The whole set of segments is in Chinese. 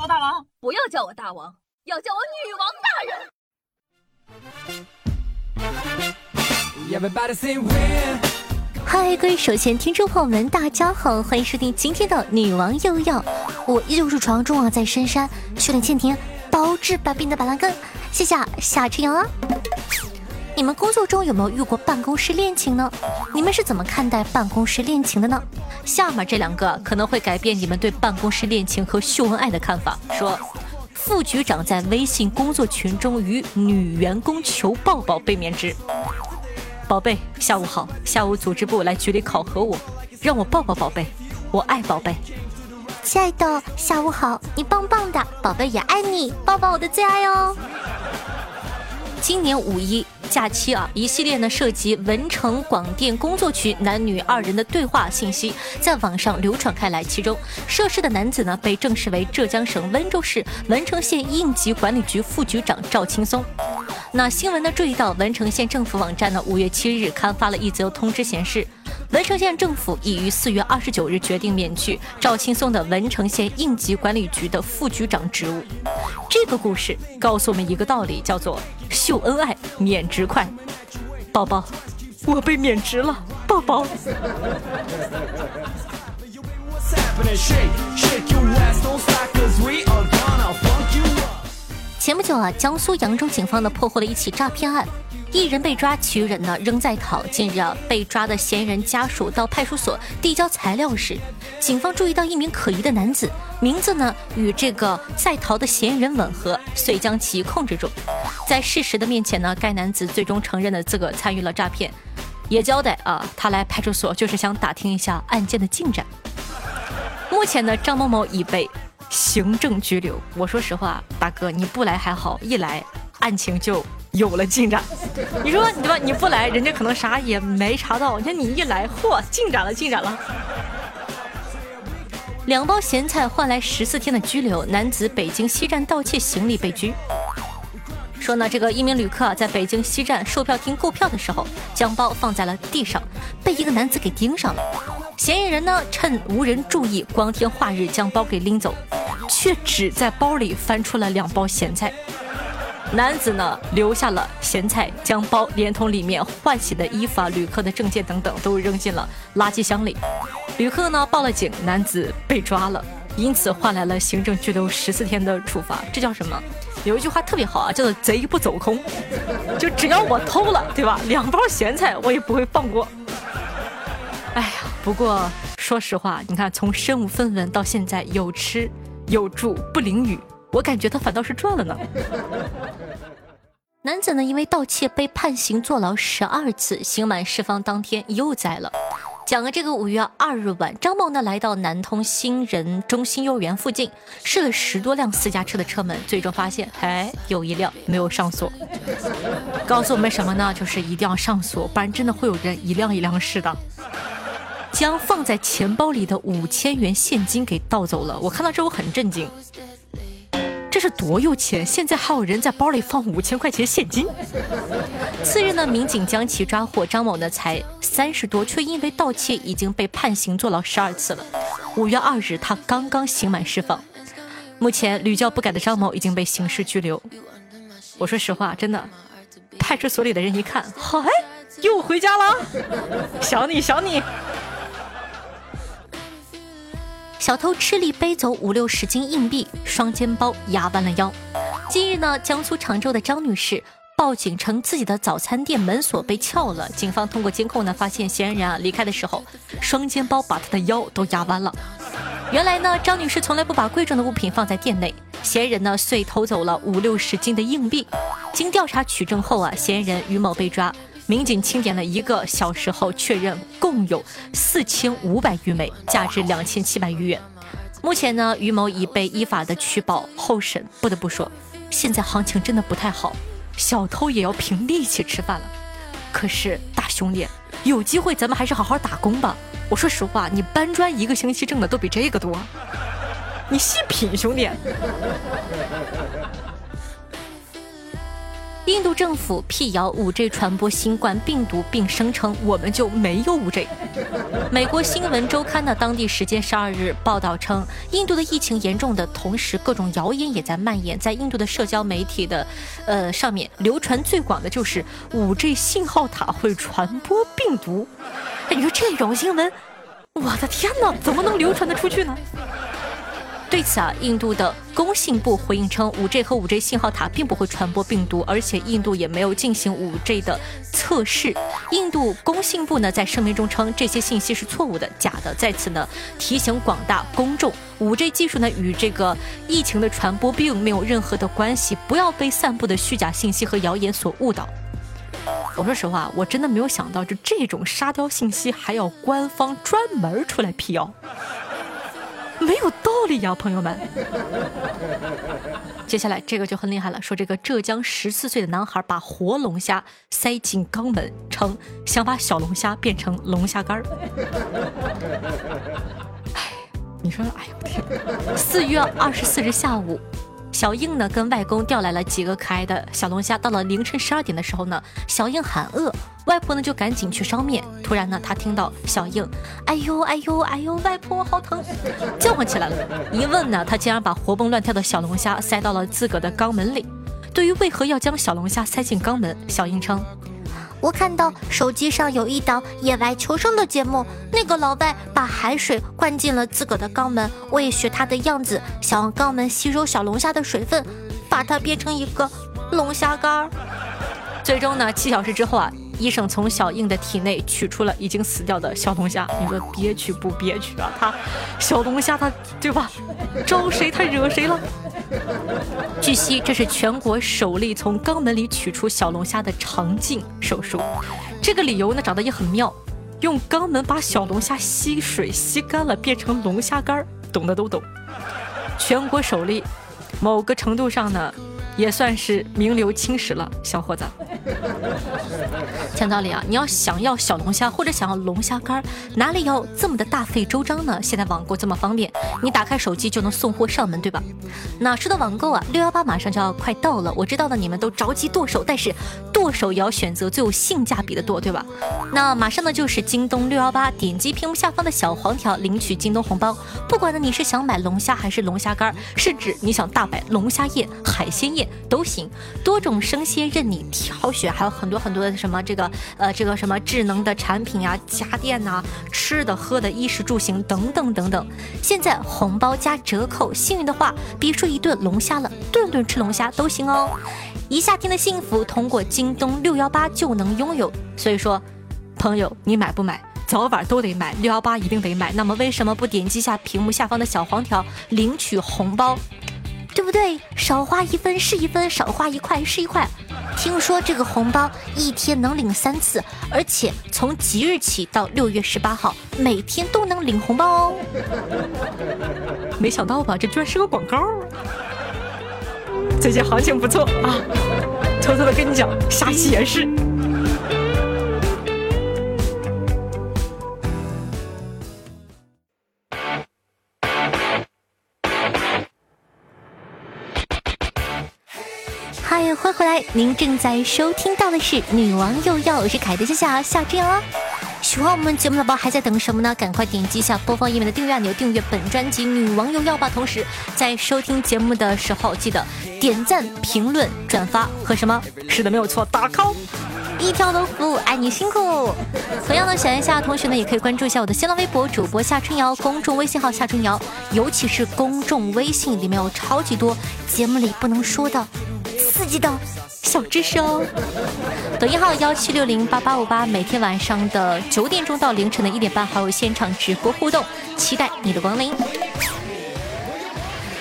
我大王，不要叫我大王，要叫我女王大人。嗨，各位首先听众朋友们，大家好，欢迎收听今天的女王又要。我依旧是传说中啊，在深山修炼千年、包治百病的板蓝根。谢谢夏春阳啊。你们工作中有没有遇过办公室恋情呢？你们是怎么看待办公室恋情的呢？下面这两个可能会改变你们对办公室恋情和秀恩爱的看法。说，副局长在微信工作群中与女员工求抱抱被免职。宝贝，下午好，下午组织部来局里考核我，让我抱抱宝贝，我爱宝贝。亲爱的，下午好，你棒棒的，宝贝也爱你，抱抱我的最爱哦。今年五一。假期啊，一系列呢涉及文成广电工作群男女二人的对话信息在网上流传开来，其中涉事的男子呢被证实为浙江省温州市文成县应急管理局副局长赵青松。那新闻呢注意到文成县政府网站呢五月七日刊发了一则通知，显示。文成县政府已于四月二十九日决定免去赵青松的文成县应急管理局的副局长职务。这个故事告诉我们一个道理，叫做秀恩爱免职快。宝宝，我被免职了，宝宝。前不久啊，江苏扬州警方呢破获了一起诈骗案。一人被抓，其余人呢仍在逃。近日啊，被抓的嫌疑人家属到派出所递交材料时，警方注意到一名可疑的男子，名字呢与这个在逃的嫌疑人吻合，遂将其控制住。在事实的面前呢，该男子最终承认了自个参与了诈骗，也交代啊，他来派出所就是想打听一下案件的进展。目前呢，张某某已被行政拘留。我说实话，大哥你不来还好，一来案情就。有了进展，你说对吧？你不来，人家可能啥也没查到。你看你一来，嚯，进展了，进展了。两包咸菜换来十四天的拘留，男子北京西站盗窃行李被拘。说呢，这个一名旅客在北京西站售票厅购票的时候，将包放在了地上，被一个男子给盯上了。嫌疑人呢，趁无人注意，光天化日将包给拎走，却只在包里翻出了两包咸菜。男子呢留下了咸菜，将包连同里面换洗的衣服啊、旅客的证件等等都扔进了垃圾箱里。旅客呢报了警，男子被抓了，因此换来了行政拘留十四天的处罚。这叫什么？有一句话特别好啊，叫做“贼不走空”，就只要我偷了，对吧？两包咸菜我也不会放过。哎呀，不过说实话，你看从身无分文到现在有吃有住不淋雨。我感觉他反倒是赚了呢。男子呢，因为盗窃被判刑坐牢十二次，刑满释放当天又栽了。讲了这个五月二日晚，张某呢来到南通新人中心幼儿园附近，试了十多辆私家车的车门，最终发现，哎，有一辆没有上锁。告诉我们什么呢？就是一定要上锁，不然真的会有人一辆一辆试的，将放在钱包里的五千元现金给盗走了。我看到这我很震惊。这是多有钱！现在还有人在包里放五千块钱现金。次日呢，民警将其抓获。张某呢才三十多，却因为盗窃已经被判刑坐牢十二次了。五月二日，他刚刚刑满释放。目前屡教不改的张某已经被刑事拘留。我说实话，真的，派出所里的人一看，嗨，又回家了，想 你想你。小偷吃力背走五六十斤硬币，双肩包压弯了腰。近日呢，江苏常州的张女士报警称自己的早餐店门锁被撬了。警方通过监控呢，发现嫌疑人啊离开的时候，双肩包把她的腰都压弯了。原来呢，张女士从来不把贵重的物品放在店内，嫌疑人呢遂偷走了五六十斤的硬币。经调查取证后啊，嫌疑人于某被抓。民警清点了一个小时后，确认共有四千五百余枚，价值两千七百余元。目前呢，于某已被依法的取保候审。不得不说，现在行情真的不太好，小偷也要凭力气吃饭了。可是大兄弟，有机会咱们还是好好打工吧。我说实话，你搬砖一个星期挣的都比这个多，你细品，兄弟。印度政府辟谣 5G 传播新冠病毒，并声称我们就没有 5G。美国新闻周刊呢，当地时间十二日报道称，印度的疫情严重的同时，各种谣言也在蔓延。在印度的社交媒体的，呃，上面流传最广的就是 5G 信号塔会传播病毒。哎，你说这种新闻，我的天哪，怎么能流传得出去呢？对此啊，印度的工信部回应称，5G 和 5G 信号塔并不会传播病毒，而且印度也没有进行 5G 的测试。印度工信部呢在声明中称，这些信息是错误的、假的，在此呢提醒广大公众，5G 技术呢与这个疫情的传播并没有任何的关系，不要被散布的虚假信息和谣言所误导。我说实话，我真的没有想到，就这种沙雕信息还要官方专门出来辟谣。没有道理呀，朋友们。接下来这个就很厉害了，说这个浙江十四岁的男孩把活龙虾塞进肛门，称想把小龙虾变成龙虾干儿。哎，你说，哎呦天！四月二十四日下午。小应呢，跟外公调来了几个可爱的小龙虾。到了凌晨十二点的时候呢，小应喊饿，外婆呢就赶紧去烧面。突然呢，他听到小应，哎呦哎呦哎呦，外婆好疼，叫唤起来了。一问呢，他竟然把活蹦乱跳的小龙虾塞到了自个的肛门里。对于为何要将小龙虾塞进肛门，小应称。我看到手机上有一档野外求生的节目，那个老外把海水灌进了自个的肛门，我也学他的样子，想让肛门吸收小龙虾的水分，把它变成一个龙虾干儿。最终呢，七小时之后啊。医生从小英的体内取出了已经死掉的小龙虾，你说憋屈不憋屈啊？他小龙虾他对吧？招谁他惹谁了？据悉，这是全国首例从肛门里取出小龙虾的肠镜手术。这个理由呢，长得也很妙，用肛门把小龙虾吸水吸干了，变成龙虾干儿，懂的都懂。全国首例，某个程度上呢。也算是名留青史了，小伙子。讲道理啊，你要想要小龙虾或者想要龙虾干，哪里要这么的大费周章呢？现在网购这么方便，你打开手机就能送货上门，对吧？那说到网购啊，六幺八马上就要快到了，我知道呢，你们都着急剁手，但是剁手也要选择最有性价比的剁，对吧？那马上呢就是京东六幺八，点击屏幕下方的小黄条领取京东红包。不管呢你是想买龙虾还是龙虾干，甚至你想大摆龙虾宴、海鲜宴都行，多种生鲜任你挑选，还有很多很多的什么这个呃这个什么智能的产品啊、家电呐、吃的喝的、衣食住行等等等等。现在红包加折扣，幸运的话别说一顿龙虾了，顿顿吃龙虾都行哦。一夏天的幸福通过京东六幺八就能拥有，所以说，朋友你买不买？早晚都得买，六幺八一定得买。那么为什么不点击下屏幕下方的小黄条领取红包？对不对？少花一分是一分，少花一块是一块。听说这个红包一天能领三次，而且从即日起到六月十八号，每天都能领红包哦。没想到吧？这居然是个广告。最近行情不错啊，偷偷的跟你讲，下期也是。您正在收听到的是《女王又要》，我是凯德夏夏夏之阳。喜欢我们节目的宝宝还在等什么呢？赶快点击一下播放页面的订阅按钮，订阅本专辑《女王又要》吧。同时，在收听节目的时候，记得点赞、评论、转发和什么？是的，没有错，打 call。一条龙服务，爱你辛苦。同样的，小一下同学呢，也可以关注一下我的新浪微博主播夏春瑶，公众微信号夏春瑶，尤其是公众微信里面有超级多节目里不能说的。刺激的小知识哦！抖音号幺七六零八八五八，每天晚上的九点钟到凌晨的一点半，还有现场直播互动，期待你的光临。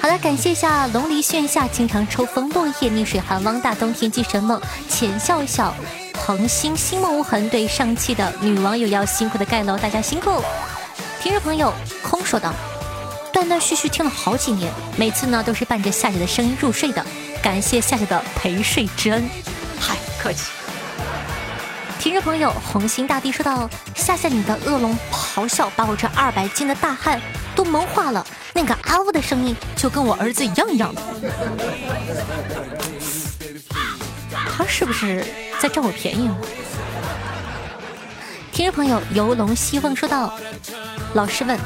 好了，感谢一下龙离炫夏，经常抽风落叶逆水寒，汪大东天机神梦，浅笑笑，恒星星梦无痕。对上期的女网友要辛苦的盖楼，大家辛苦。听众朋友空说道，断断续续听了好几年，每次呢都是伴着夏姐的声音入睡的。感谢夏夏的陪睡之恩，嗨，客气。听众朋友，红星大帝说道：“夏夏，你的恶龙咆哮把我这二百斤的大汉都萌化了，那个啊呜的声音就跟我儿子一样一样的。”他是不是在占我便宜啊？听众朋友游龙西凤说道：“老师问，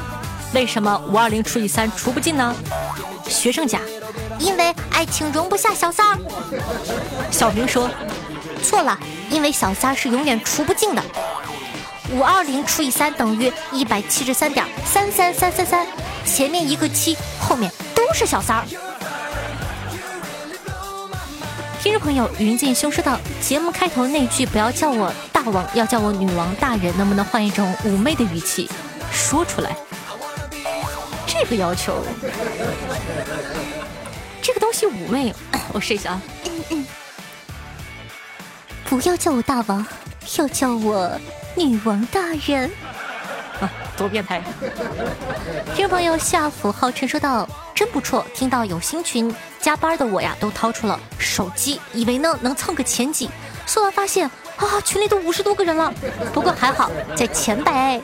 为什么五二零除以三除不尽呢？学生甲，因为爱情容不下小三儿。小明说，错了，因为小三是永远除不尽的。五二零除以三等于一百七十三点三三三三三，前面一个七，后面都是小三儿。听众朋友云静修说道：“节目开头那句不要叫我大王，要叫我女王大人，能不能换一种妩媚的语气说出来？这个要求，这个东西妩媚，我试一下啊。嗯嗯不要叫我大王，要叫我女王大人。啊，多变态！听众朋友夏福浩辰说道：“真不错，听到有新群。”加班的我呀，都掏出了手机，以为呢能蹭个前几，搜完发现啊，群里都五十多个人了。不过还好在前百。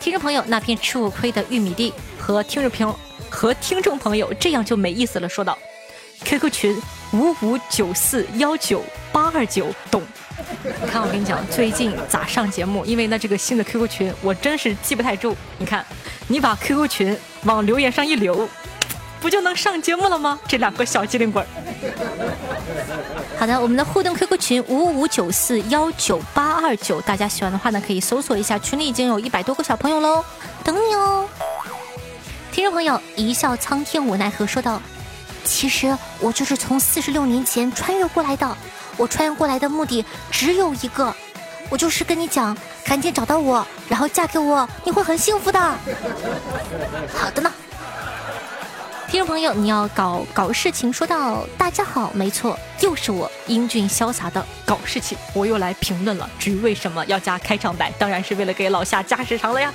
听众朋友，那片吃我亏的玉米地和听众朋友和听众朋友这样就没意思了。说道，QQ 群五五九四幺九八二九，懂？你看我跟你讲，最近咋上节目？因为呢这个新的 QQ 群我真是记不太住。你看，你把 QQ 群往留言上一留。不就能上节目了吗？这两个小机灵鬼。好的，我们的互动 QQ 群五五九四幺九八二九，大家喜欢的话呢，可以搜索一下，群里已经有一百多个小朋友喽，等你哦。听众朋友一笑苍天无奈何说道：“其实我就是从四十六年前穿越过来的，我穿越过来的目的只有一个，我就是跟你讲，赶紧找到我，然后嫁给我，你会很幸福的。”好的呢。听众朋友，你要搞搞事情，说到大家好，没错，又是我英俊潇洒的搞事情，我又来评论了。至于为什么要加开场白，当然是为了给老夏加时长了呀。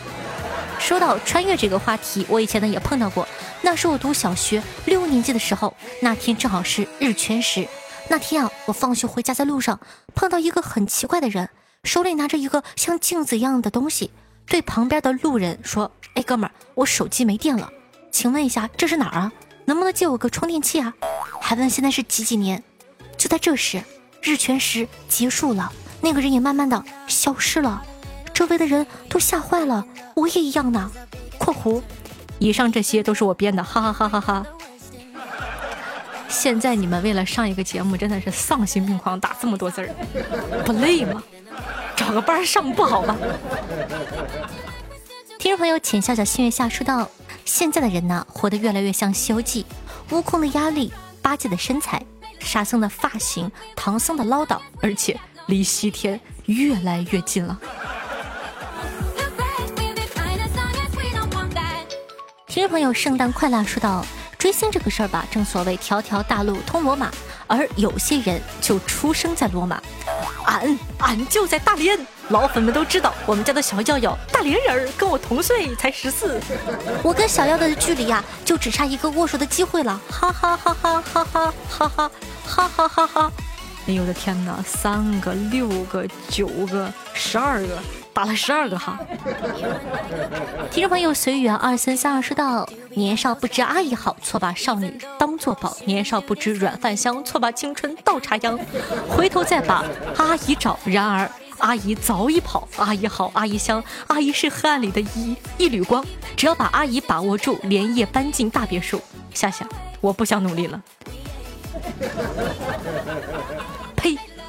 说到穿越这个话题，我以前呢也碰到过，那是我读小学六年级的时候，那天正好是日全食。那天啊，我放学回家在路上碰到一个很奇怪的人，手里拿着一个像镜子一样的东西，对旁边的路人说：“哎，哥们儿，我手机没电了。”请问一下，这是哪儿啊？能不能借我个充电器啊？还问现在是几几年？就在这时，日全食结束了，那个人也慢慢的消失了，周围的人都吓坏了，我也一样呢。（括弧）以上这些都是我编的，哈哈哈哈哈。现在你们为了上一个节目，真的是丧心病狂，打这么多字儿，不累吗？找个班上不好吗？听众朋友，浅笑笑心月下说道。现在的人呢，活得越来越像《西游记》，悟空的压力，八戒的身材，沙僧的发型，唐僧的唠叨，而且离西天越来越近了。听众朋友，圣诞快乐！说到追星这个事儿吧，正所谓条条大路通罗马，而有些人就出生在罗马。俺俺就在大连，老粉们都知道我们家的小耀耀大连人儿，跟我同岁，才十四。我跟小耀的距离呀，就只差一个握手的机会了，哈哈哈哈哈哈哈哈哈哈哈哈！哎呦我的天哪，三个、六个、九个、十二个。打了十二个哈，听众朋友随缘二三三二说道：年少不知阿姨好，错把少女当作宝；年少不知软饭香，错把青春倒插秧。回头再把阿姨找，然而阿姨早已跑。阿姨好，阿姨香，阿姨是黑暗里的一一缕光。只要把阿姨把握住，连夜搬进大别墅。夏夏，我不想努力了。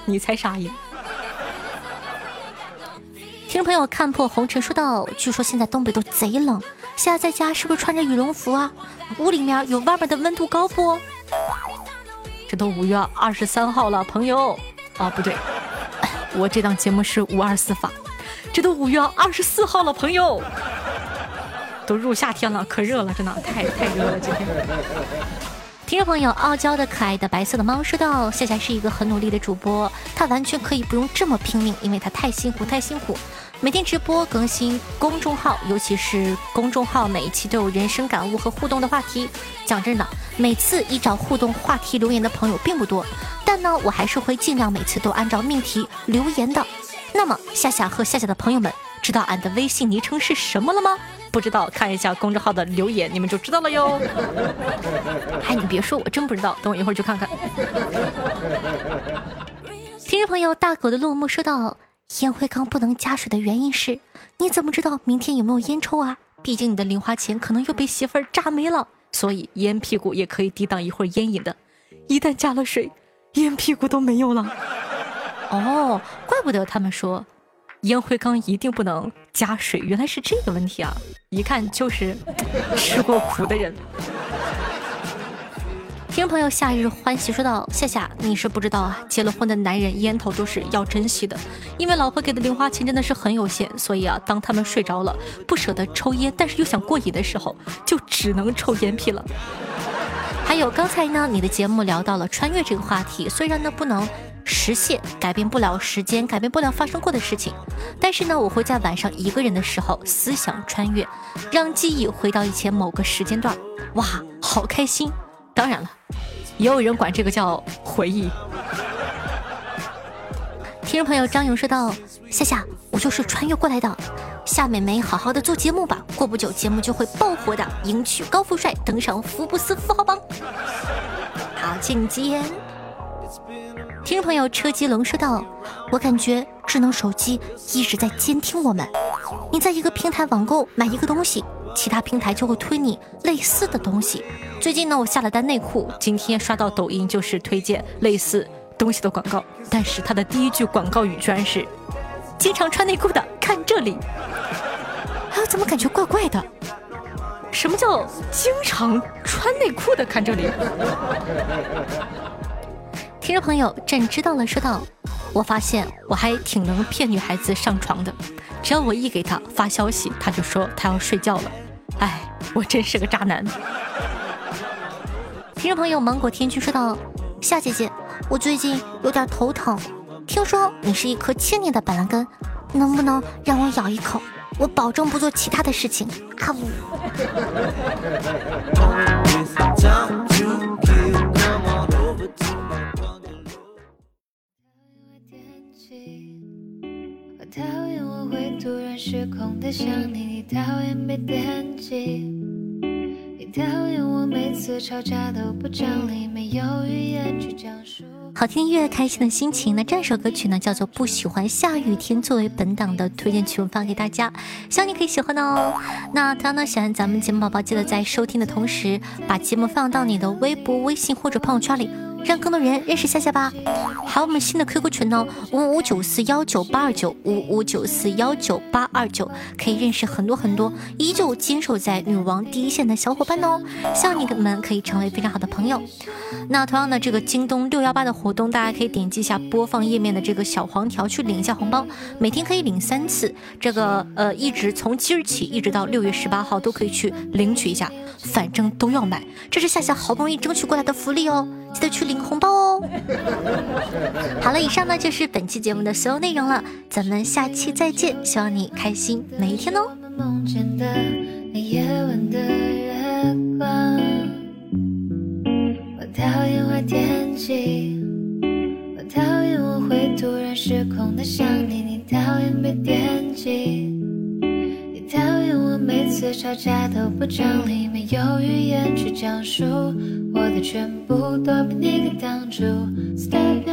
你才傻眼。听众朋友看破红尘说道：“据说现在东北都贼冷，现在在家是不是穿着羽绒服啊？屋里面有外面的温度高不？这都五月二十三号了，朋友。啊，不对，我这档节目是五二四发。这都五月二十四号了，朋友。都入夏天了，可热了，真的太太热了，今天。”听众朋友，傲娇的可爱的白色的猫说道：“夏夏是一个很努力的主播，他完全可以不用这么拼命，因为他太辛苦，太辛苦。每天直播更新公众号，尤其是公众号每一期都有人生感悟和互动的话题。讲真的，每次依照互动话题留言的朋友并不多，但呢，我还是会尽量每次都按照命题留言的。那么，夏夏和夏夏的朋友们，知道俺的微信昵称是什么了吗？”不知道看一下公众号的留言，你们就知道了哟。哎，你别说，我真不知道，等我一会儿去看看。听众朋友大狗的落寞说道：“烟灰缸不能加水的原因是，你怎么知道明天有没有烟抽啊？毕竟你的零花钱可能又被媳妇儿榨没了，所以烟屁股也可以抵挡一会儿烟瘾的。一旦加了水，烟屁股都没有了。哦，怪不得他们说，烟灰缸一定不能加水，原来是这个问题啊！一看就是吃过苦的人。”听众朋友夏日欢喜说道：“夏夏，你是不知道啊，结了婚的男人烟头都是要珍惜的，因为老婆给的零花钱真的是很有限，所以啊，当他们睡着了，不舍得抽烟，但是又想过瘾的时候，就只能抽烟屁了。还有刚才呢，你的节目聊到了穿越这个话题，虽然呢不能实现，改变不了时间，改变不了发生过的事情，但是呢，我会在晚上一个人的时候思想穿越，让记忆回到以前某个时间段，哇，好开心！当然了。”也有人管这个叫回忆。听众朋友张勇说道：“夏夏，我就是穿越过来的。夏美眉，好好的做节目吧，过不久节目就会爆火的，迎娶高富帅，登上福布斯富豪榜。”好，请接。听众朋友车吉龙说道：“我感觉智能手机一直在监听我们。你在一个平台网购买一个东西。”其他平台就会推你类似的东西。最近呢，我下了单内裤，今天刷到抖音就是推荐类似东西的广告，但是它的第一句广告语居然是“经常穿内裤的看这里”，哎，怎么感觉怪怪的？什么叫经常穿内裤的看这里？听众朋友，朕知道了，说道：“我发现我还挺能骗女孩子上床的，只要我一给她发消息，她就说她要睡觉了。”哎，我真是个渣男。听众朋友，芒果天君说道：“夏姐姐，我最近有点头疼，听说你是一颗千年的板蓝根，能不能让我咬一口？我保证不做其他的事情。”啊呜。失控的想，你讨厌被惦记，你讨厌我每次吵架都不讲理，没有语言去讲述。好听音乐，开心的心情。那这首歌曲呢，叫做《不喜欢下雨天》，作为本档的推荐曲目发给大家，希望你可以喜欢哦。那同样呢，喜欢咱们节目宝宝，记得在收听的同时，把节目放到你的微博、微信或者朋友圈里。让更多人认识夏夏吧！还有我们新的 QQ 群呢，五五九四幺九八二九五五九四幺九八二九，可以认识很多很多依旧坚守在女王第一线的小伙伴哦。希望你们可以成为非常好的朋友。那同样的，这个京东六幺八的活动，大家可以点击一下播放页面的这个小黄条去领一下红包，每天可以领三次。这个呃，一直从今日起一直到六月十八号都可以去领取一下，反正都要买，这是夏夏好不容易争取过来的福利哦。记得去领红包哦！好了，以上呢就是本期节目的所有内容了，咱们下期再见，希望你开心每一天哦。我讨厌坏天气，我讨厌我会突然失控的想你，你讨厌被惦记，讨厌我每次吵架都不讲理，没有语言去讲述。我的全部都被你给挡住。Stop